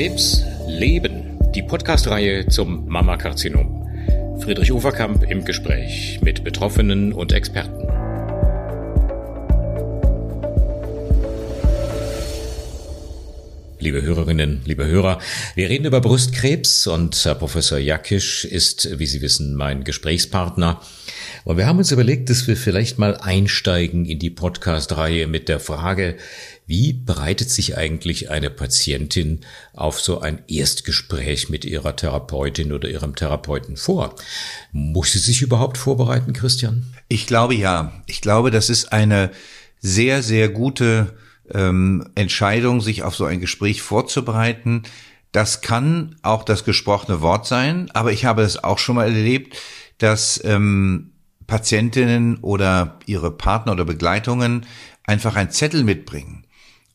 Krebs Leben, die Podcast-Reihe zum Mammakarzinom. Friedrich Uferkamp im Gespräch mit Betroffenen und Experten. Liebe Hörerinnen, liebe Hörer, wir reden über Brustkrebs und Herr Professor Jakisch ist, wie Sie wissen, mein Gesprächspartner. Und wir haben uns überlegt, dass wir vielleicht mal einsteigen in die Podcast-Reihe mit der Frage, wie bereitet sich eigentlich eine Patientin auf so ein Erstgespräch mit ihrer Therapeutin oder ihrem Therapeuten vor? Muss sie sich überhaupt vorbereiten, Christian? Ich glaube ja. Ich glaube, das ist eine sehr, sehr gute ähm, Entscheidung, sich auf so ein Gespräch vorzubereiten. Das kann auch das gesprochene Wort sein, aber ich habe es auch schon mal erlebt, dass ähm, Patientinnen oder ihre Partner oder Begleitungen einfach ein Zettel mitbringen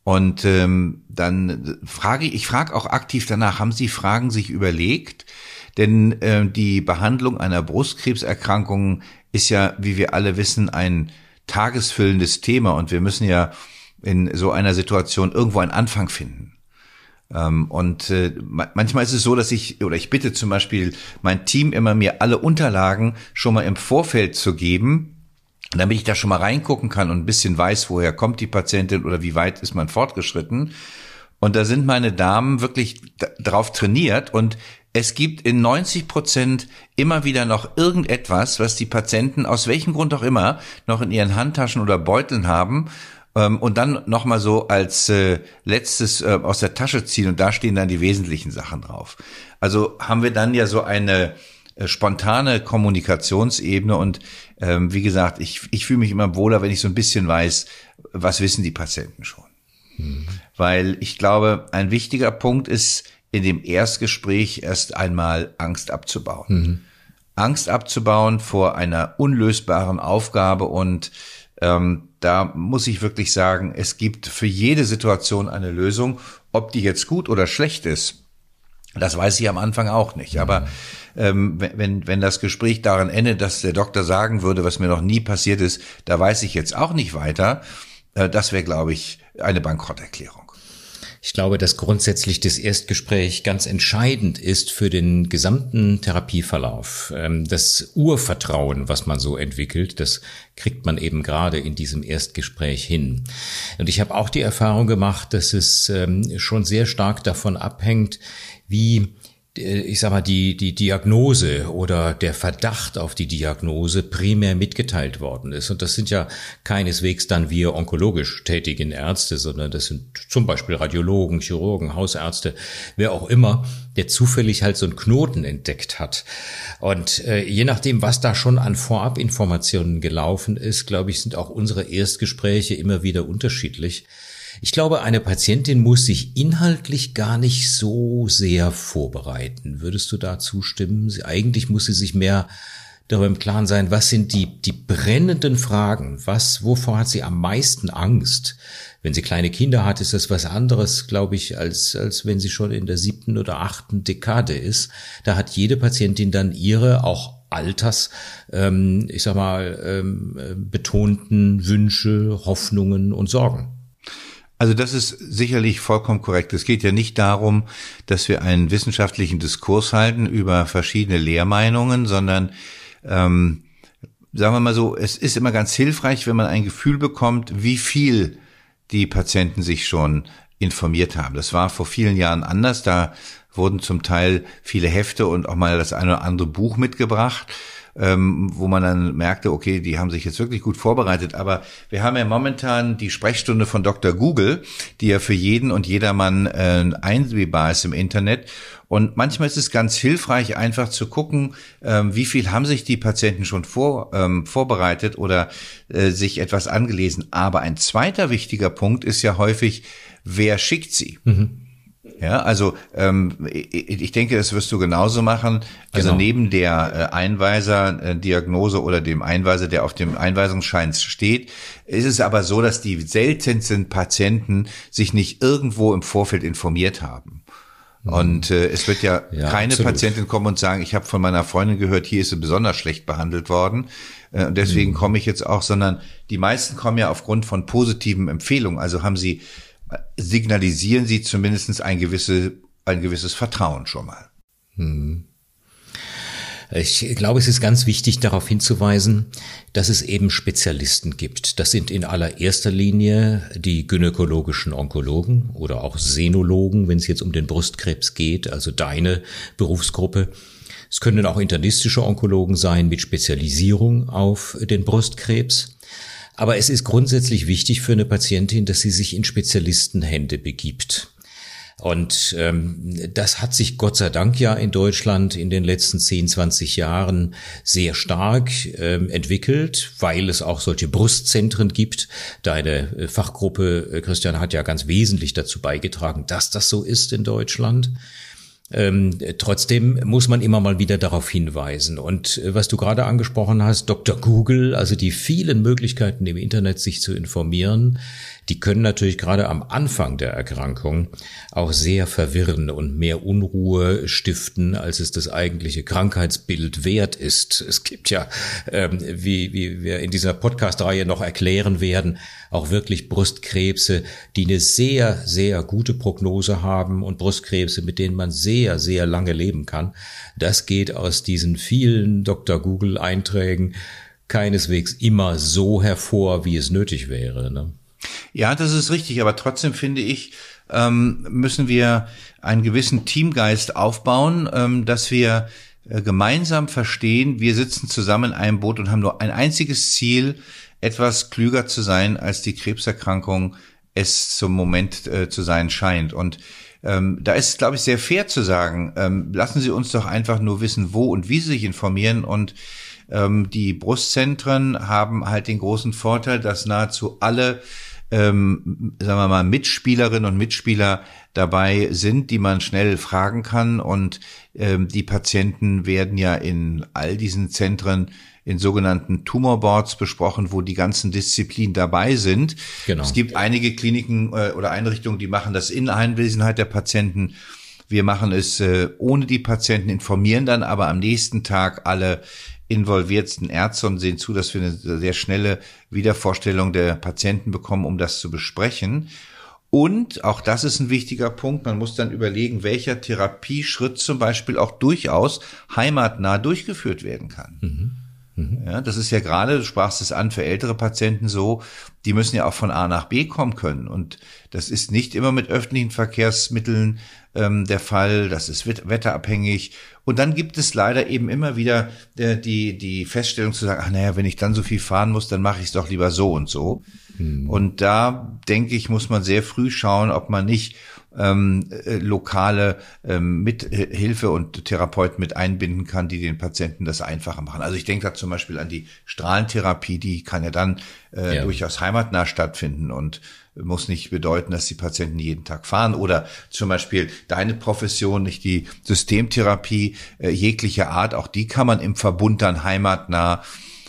und ähm, dann frage ich, ich frage auch aktiv danach, haben Sie Fragen sich überlegt? Denn äh, die Behandlung einer Brustkrebserkrankung ist ja, wie wir alle wissen, ein tagesfüllendes Thema und wir müssen ja in so einer Situation irgendwo einen Anfang finden. Ähm, und äh, manchmal ist es so, dass ich, oder ich bitte zum Beispiel mein Team immer mir alle Unterlagen schon mal im Vorfeld zu geben, damit ich da schon mal reingucken kann und ein bisschen weiß, woher kommt die Patientin oder wie weit ist man fortgeschritten. Und da sind meine Damen wirklich drauf trainiert und es gibt in 90 Prozent immer wieder noch irgendetwas, was die Patienten aus welchem Grund auch immer noch in ihren Handtaschen oder Beuteln haben ähm, und dann nochmal so als äh, letztes äh, aus der Tasche ziehen und da stehen dann die wesentlichen Sachen drauf. Also haben wir dann ja so eine äh, spontane Kommunikationsebene und ähm, wie gesagt, ich, ich fühle mich immer wohler, wenn ich so ein bisschen weiß, was wissen die Patienten schon. Mhm. Weil ich glaube, ein wichtiger Punkt ist, in dem Erstgespräch erst einmal Angst abzubauen. Mhm. Angst abzubauen vor einer unlösbaren Aufgabe und ähm, da muss ich wirklich sagen, es gibt für jede Situation eine Lösung. Ob die jetzt gut oder schlecht ist, das weiß ich am Anfang auch nicht. Aber mhm ähm, wenn, wenn das Gespräch daran endet, dass der Doktor sagen würde, was mir noch nie passiert ist, da weiß ich jetzt auch nicht weiter, äh, das wäre, glaube ich, eine Bankrotterklärung. Ich glaube, dass grundsätzlich das Erstgespräch ganz entscheidend ist für den gesamten Therapieverlauf. Ähm, das Urvertrauen, was man so entwickelt, das kriegt man eben gerade in diesem Erstgespräch hin. Und ich habe auch die Erfahrung gemacht, dass es ähm, schon sehr stark davon abhängt, wie äh, ich sag mal, die, die Diagnose oder der Verdacht auf die Diagnose primär mitgeteilt worden ist. Und das sind ja keineswegs dann wir onkologisch tätigen Ärzte, sondern das sind zum Beispiel Radiologen, Chirurgen, Hausärzte, wer auch immer, der zufällig halt so einen Knoten entdeckt hat. Und äh, je nachdem, was da schon an Vorabinformationen gelaufen ist, glaube ich, sind auch unsere Erstgespräche immer wieder unterschiedlich. Ich glaube, eine Patientin muss sich inhaltlich gar nicht so sehr vorbereiten. Würdest du da zustimmen? Sie, eigentlich muss sie sich mehr darüber im Klaren sein, was sind die, die brennenden Fragen? Was, wovor hat sie am meisten Angst? Wenn sie kleine Kinder hat, ist das was anderes, glaube ich, als, als wenn sie schon in der siebten oder achten Dekade ist. Da hat jede Patientin dann ihre auch Alters, ähm, ich sag mal, ähm, äh, betonten Wünsche, Hoffnungen und Sorgen. Also das ist sicherlich vollkommen korrekt. Es geht ja nicht darum, dass wir einen wissenschaftlichen Diskurs halten über verschiedene Lehrmeinungen, sondern ähm, sagen wir mal so, es ist immer ganz hilfreich, wenn man ein Gefühl bekommt, wie viel die Patienten sich schon informiert haben. Das war vor vielen Jahren anders. Da wurden zum Teil viele Hefte und auch mal das eine oder andere Buch mitgebracht ähm, wo man dann merkte, okay, die haben sich jetzt wirklich gut vorbereitet. Aber wir haben ja momentan die Sprechstunde von Dr. Google, die ja für jeden und jedermann äh, einsehbar ist im Internet. Und manchmal ist es ganz hilfreich, einfach zu gucken, ähm, wie viel haben sich die Patienten schon vor, ähm, vorbereitet oder äh, sich etwas angelesen. Aber ein zweiter wichtiger Punkt ist ja häufig, wer schickt sie? Mhm. Ja, also ähm, ich denke, das wirst du genauso machen. Also genau. neben der äh, Einweiser-Diagnose oder dem Einweiser, der auf dem Einweisungsschein steht, ist es aber so, dass die seltensten Patienten sich nicht irgendwo im Vorfeld informiert haben. Mhm. Und äh, es wird ja, ja keine absolut. Patientin kommen und sagen, ich habe von meiner Freundin gehört, hier ist sie besonders schlecht behandelt worden. Äh, und deswegen mhm. komme ich jetzt auch, sondern die meisten kommen ja aufgrund von positiven Empfehlungen. Also haben sie signalisieren sie zumindest eine gewisse ein gewisses Vertrauen schon mal. Hm. Ich glaube, es ist ganz wichtig darauf hinzuweisen, dass es eben Spezialisten gibt. Das sind in allererster Linie die gynäkologischen Onkologen oder auch Senologen, wenn es jetzt um den Brustkrebs geht, also deine Berufsgruppe. Es können auch internistische Onkologen sein mit Spezialisierung auf den Brustkrebs. Aber es ist grundsätzlich wichtig für eine Patientin, dass sie sich in Spezialistenhände begibt. Und ähm, das hat sich Gott sei Dank ja in Deutschland in den letzten 10, 20 Jahren sehr stark ähm, entwickelt, weil es auch solche Brustzentren gibt. Deine äh, Fachgruppe, äh, Christian, hat ja ganz wesentlich dazu beigetragen, dass das so ist in Deutschland. Ähm, trotzdem muss man immer mal wieder darauf hinweisen. Und äh, was du gerade angesprochen hast, Dr. Google, also die vielen Möglichkeiten im Internet sich zu informieren, die können natürlich gerade am Anfang der Erkrankung auch sehr verwirren und mehr Unruhe stiften, als es das eigentliche Krankheitsbild wert ist. Es gibt ja, ähm, wie, wie wir in dieser Podcast-Reihe noch erklären werden, auch wirklich Brustkrebse, die eine sehr, sehr gute Prognose haben und Brustkrebse, mit denen man sehr, sehr lange leben kann. Das geht aus diesen vielen Dr. Google-Einträgen keineswegs immer so hervor, wie es nötig wäre. Ne? Ja, das ist richtig, aber trotzdem finde ich, ähm, müssen wir einen gewissen Teamgeist aufbauen, ähm, dass wir äh, gemeinsam verstehen, wir sitzen zusammen in einem Boot und haben nur ein einziges Ziel, etwas klüger zu sein, als die Krebserkrankung es zum Moment äh, zu sein scheint. Und ähm, da ist, glaube ich, sehr fair zu sagen, ähm, lassen Sie uns doch einfach nur wissen, wo und wie Sie sich informieren und ähm, die Brustzentren haben halt den großen Vorteil, dass nahezu alle ähm, sagen wir mal, Mitspielerinnen und Mitspieler dabei sind, die man schnell fragen kann. Und ähm, die Patienten werden ja in all diesen Zentren in sogenannten Tumorboards besprochen, wo die ganzen Disziplinen dabei sind. Genau. Es gibt einige Kliniken äh, oder Einrichtungen, die machen das in Einwesenheit der Patienten. Wir machen es äh, ohne die Patienten, informieren dann aber am nächsten Tag alle involviertsten Ärzte und sehen zu, dass wir eine sehr schnelle Wiedervorstellung der Patienten bekommen, um das zu besprechen. Und auch das ist ein wichtiger Punkt. Man muss dann überlegen, welcher Therapieschritt zum Beispiel auch durchaus heimatnah durchgeführt werden kann. Mhm. Mhm. Ja, das ist ja gerade, du sprachst es an, für ältere Patienten so, die müssen ja auch von A nach B kommen können. Und das ist nicht immer mit öffentlichen Verkehrsmitteln ähm, der Fall, das ist wetterabhängig. Und dann gibt es leider eben immer wieder äh, die, die Feststellung zu sagen, ach naja, wenn ich dann so viel fahren muss, dann mache ich es doch lieber so und so. Mhm. Und da, denke ich, muss man sehr früh schauen, ob man nicht ähm, äh, lokale ähm, Mithilfe und Therapeuten mit einbinden kann, die den Patienten das einfacher machen. Also ich denke da zum Beispiel an die Strahlentherapie, die kann ja dann äh, ja. durchaus heimatnah stattfinden und muss nicht bedeuten, dass die Patienten jeden Tag fahren oder zum Beispiel deine Profession, nicht die Systemtherapie äh, jeglicher Art, auch die kann man im Verbund dann heimatnah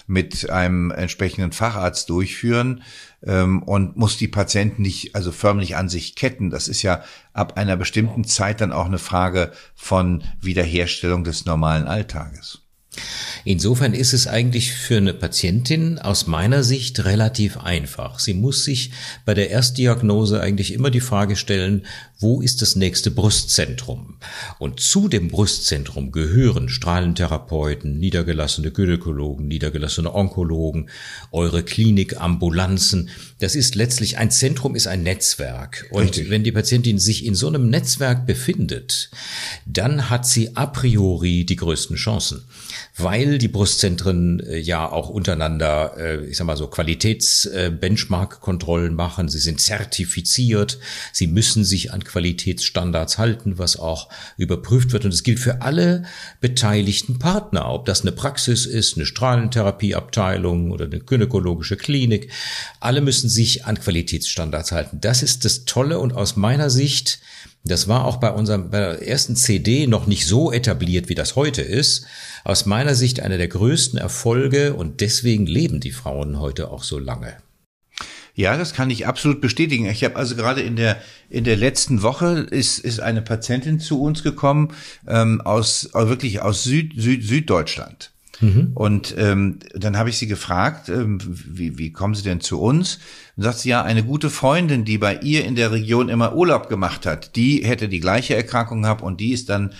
mit einem entsprechenden Facharzt durchführen ähm, und muss die Patienten nicht also förmlich an sich ketten. Das ist ja ab einer bestimmten Zeit dann auch eine Frage von Wiederherstellung des normalen Alltages. Insofern ist es eigentlich für eine Patientin aus meiner Sicht relativ einfach. Sie muss sich bei der Erstdiagnose eigentlich immer die Frage stellen, wo ist das nächste Brustzentrum? Und zu dem Brustzentrum gehören Strahlentherapeuten, niedergelassene Gynäkologen, niedergelassene Onkologen, eure Klinikambulanzen. Das ist letztlich ein Zentrum, ist ein Netzwerk. Und Richtig. wenn die Patientin sich in so einem Netzwerk befindet, dann hat sie a priori die größten Chancen weil die Brustzentren äh, ja auch untereinander, äh, ich sag mal so, Qualitätsbenchmark-Kontrollen machen. Sie sind zertifiziert. Sie müssen sich an Qualitätsstandards halten, was auch überprüft wird. Und es gilt für alle beteiligten Partner, ob das eine Praxis ist, eine Strahlentherapieabteilung oder eine gynäkologische Klinik. Alle müssen sich an Qualitätsstandards halten. Das ist das Tolle und aus meiner Sicht das war auch bei unserem bei der ersten CD noch nicht so etabliert, wie das heute ist. Aus meiner Sicht einer der größten Erfolge und deswegen leben die Frauen heute auch so lange. Ja, das kann ich absolut bestätigen. Ich habe also gerade in der in der letzten Woche ist ist eine Patientin zu uns gekommen ähm, aus wirklich aus Süd, Süd Süddeutschland Mhm. Und ähm, dann habe ich sie gefragt, ähm, wie, wie kommen Sie denn zu uns? Und sagt sie, ja, eine gute Freundin, die bei ihr in der Region immer Urlaub gemacht hat, die hätte die gleiche Erkrankung gehabt und die ist dann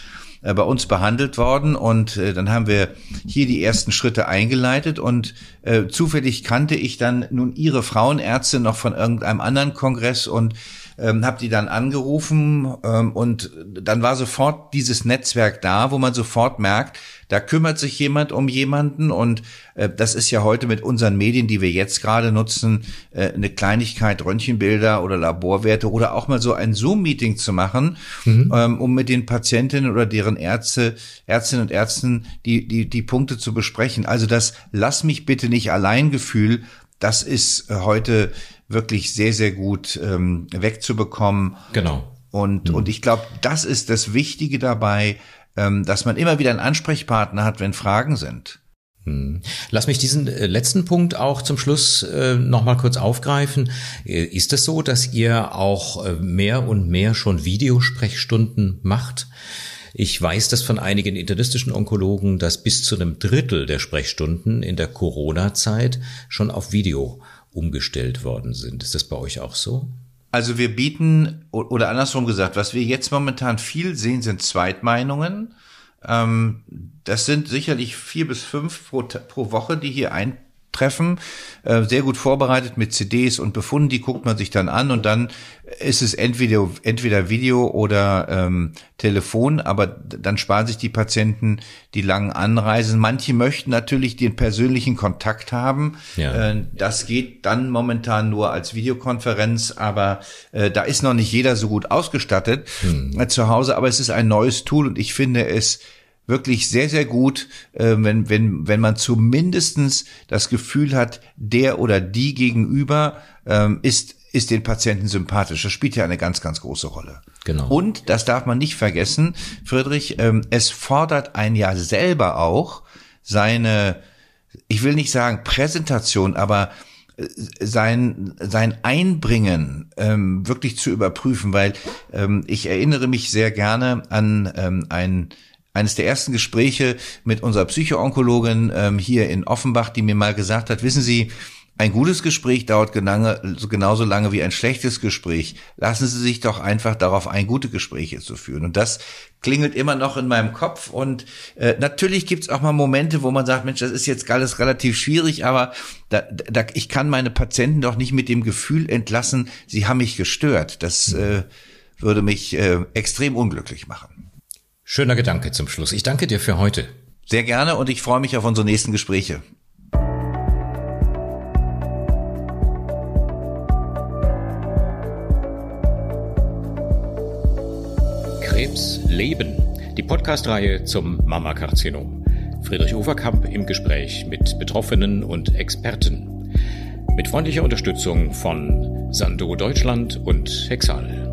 äh, bei uns behandelt worden und äh, dann haben wir hier die ersten Schritte eingeleitet und äh, zufällig kannte ich dann nun ihre Frauenärzte noch von irgendeinem anderen Kongress und ähm, habe die dann angerufen ähm, und dann war sofort dieses Netzwerk da, wo man sofort merkt, da kümmert sich jemand um jemanden und äh, das ist ja heute mit unseren Medien, die wir jetzt gerade nutzen, äh, eine Kleinigkeit, Röntgenbilder oder Laborwerte oder auch mal so ein Zoom-Meeting zu machen, mhm. ähm, um mit den Patientinnen oder deren Ärzte, Ärztinnen und Ärzten die, die, die Punkte zu besprechen. Also das Lass mich bitte nicht allein Gefühl, das ist äh, heute wirklich sehr, sehr gut ähm, wegzubekommen. Genau. Und, mhm. und ich glaube, das ist das Wichtige dabei, ähm, dass man immer wieder einen Ansprechpartner hat, wenn Fragen sind. Hm. Lass mich diesen äh, letzten Punkt auch zum Schluss äh, nochmal kurz aufgreifen. Äh, ist es so, dass ihr auch äh, mehr und mehr schon Videosprechstunden macht? Ich weiß das von einigen internistischen Onkologen, dass bis zu einem Drittel der Sprechstunden in der Corona-Zeit schon auf Video umgestellt worden sind. Ist das bei euch auch so? Also wir bieten, oder andersrum gesagt, was wir jetzt momentan viel sehen, sind Zweitmeinungen. Ähm, das sind sicherlich vier bis fünf pro, pro Woche, die hier ein, treffen, äh, sehr gut vorbereitet mit CDs und Befunden, die guckt man sich dann an und dann ist es entweder, entweder Video oder ähm, Telefon, aber dann sparen sich die Patienten die langen Anreisen. Manche möchten natürlich den persönlichen Kontakt haben. Ja. Äh, das geht dann momentan nur als Videokonferenz, aber äh, da ist noch nicht jeder so gut ausgestattet hm. äh, zu Hause, aber es ist ein neues Tool und ich finde es wirklich sehr, sehr gut, äh, wenn, wenn, wenn man zumindestens das Gefühl hat, der oder die gegenüber ähm, ist, ist den Patienten sympathisch. Das spielt ja eine ganz, ganz große Rolle. Genau. Und, das darf man nicht vergessen, Friedrich, ähm, es fordert ein ja selber auch seine, ich will nicht sagen Präsentation, aber äh, sein sein Einbringen ähm, wirklich zu überprüfen, weil ähm, ich erinnere mich sehr gerne an ähm, ein eines der ersten Gespräche mit unserer Psychoonkologin ähm, hier in Offenbach, die mir mal gesagt hat, wissen Sie, ein gutes Gespräch dauert genauso lange wie ein schlechtes Gespräch. Lassen Sie sich doch einfach darauf ein, gute Gespräche zu führen. Und das klingelt immer noch in meinem Kopf. Und äh, natürlich gibt's auch mal Momente, wo man sagt, Mensch, das ist jetzt alles relativ schwierig, aber da, da, ich kann meine Patienten doch nicht mit dem Gefühl entlassen, sie haben mich gestört. Das äh, würde mich äh, extrem unglücklich machen. Schöner Gedanke zum Schluss. Ich danke dir für heute. Sehr gerne und ich freue mich auf unsere nächsten Gespräche. Krebs Leben. Die Podcastreihe zum Mammakarzinom. Friedrich Uferkamp im Gespräch mit Betroffenen und Experten. Mit freundlicher Unterstützung von Sando Deutschland und Hexal.